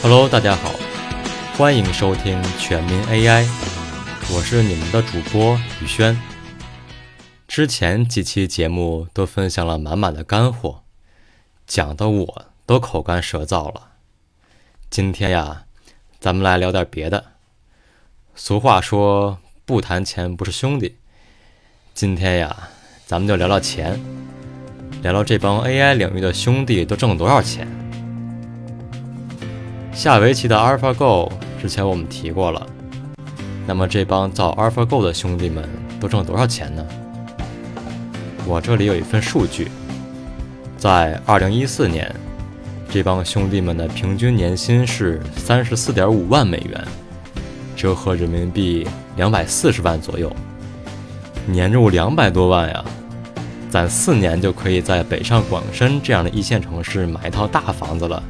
Hello，大家好，欢迎收听全民 AI，我是你们的主播宇轩。之前几期节目都分享了满满的干货，讲的我都口干舌燥了。今天呀，咱们来聊点别的。俗话说不谈钱不是兄弟，今天呀，咱们就聊聊钱，聊聊这帮 AI 领域的兄弟都挣了多少钱。下围棋的 AlphaGo 之前我们提过了，那么这帮造 AlphaGo 的兄弟们都挣了多少钱呢？我这里有一份数据，在2014年，这帮兄弟们的平均年薪是34.5万美元，折合人民币240万左右，年入两百多万呀！攒四年就可以在北上广深这样的一线城市买一套大房子了。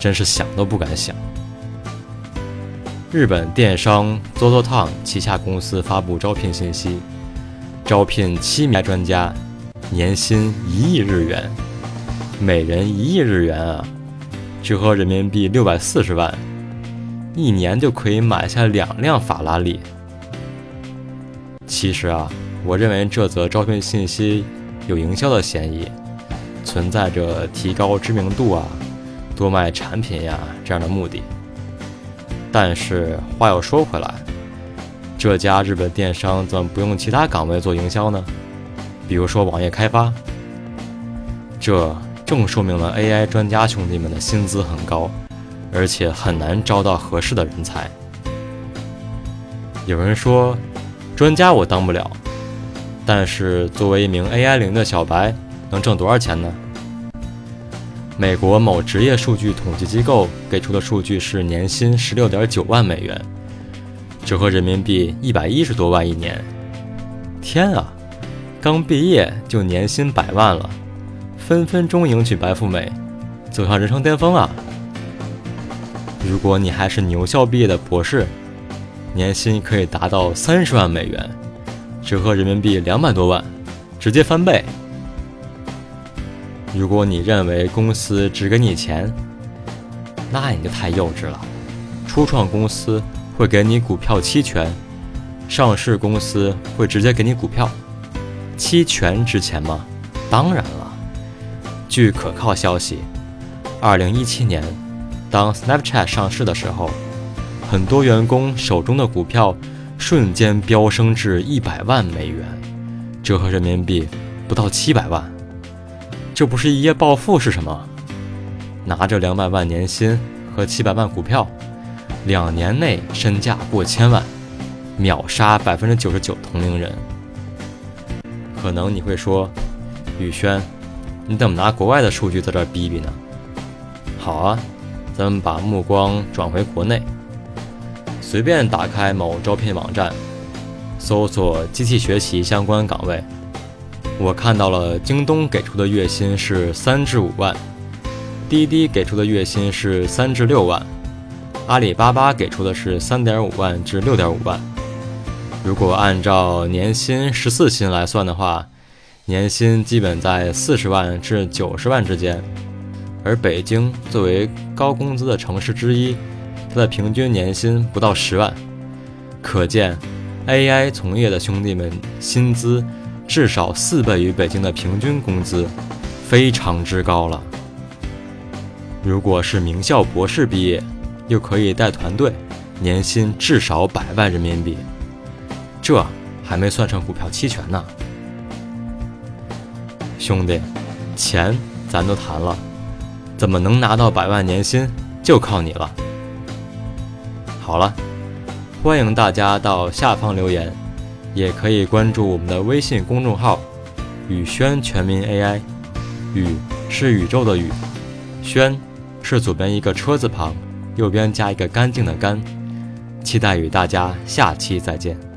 真是想都不敢想。日本电商 ZOZOTOWN 旗下公司发布招聘信息，招聘七名专家，年薪一亿日元，每人一亿日元啊，折合人民币六百四十万，一年就可以买下两辆法拉利。其实啊，我认为这则招聘信息有营销的嫌疑，存在着提高知名度啊。多卖产品呀，这样的目的。但是话又说回来，这家日本电商怎么不用其他岗位做营销呢？比如说网页开发。这正说明了 AI 专家兄弟们的薪资很高，而且很难招到合适的人才。有人说，专家我当不了，但是作为一名 AI 零的小白，能挣多少钱呢？美国某职业数据统计机构给出的数据是年薪十六点九万美元，折合人民币一百一十多万一年。天啊，刚毕业就年薪百万了，分分钟迎娶白富美，走向人生巅峰啊！如果你还是牛校毕业的博士，年薪可以达到三十万美元，折合人民币两百多万，直接翻倍。如果你认为公司只给你钱，那你就太幼稚了。初创公司会给你股票期权，上市公司会直接给你股票。期权值钱吗？当然了。据可靠消息，2017年，当 Snapchat 上市的时候，很多员工手中的股票瞬间飙升至100万美元，折合人民币不到700万。这不是一夜暴富是什么？拿着两百万年薪和七百万股票，两年内身价过千万，秒杀百分之九十九同龄人。可能你会说，宇轩，你怎么拿国外的数据在这逼逼呢？好啊，咱们把目光转回国内，随便打开某招聘网站，搜索机器学习相关岗位。我看到了京东给出的月薪是三至五万，滴滴给出的月薪是三至六万，阿里巴巴给出的是三点五万至六点五万。如果按照年薪十四薪来算的话，年薪基本在四十万至九十万之间。而北京作为高工资的城市之一，它的平均年薪不到十万，可见 AI 从业的兄弟们薪资。至少四倍于北京的平均工资，非常之高了。如果是名校博士毕业，又可以带团队，年薪至少百万人民币，这还没算上股票期权呢。兄弟，钱咱都谈了，怎么能拿到百万年薪，就靠你了。好了，欢迎大家到下方留言。也可以关注我们的微信公众号“宇轩全民 AI”，宇是宇宙的宇，轩是左边一个车字旁，右边加一个干净的干。期待与大家下期再见。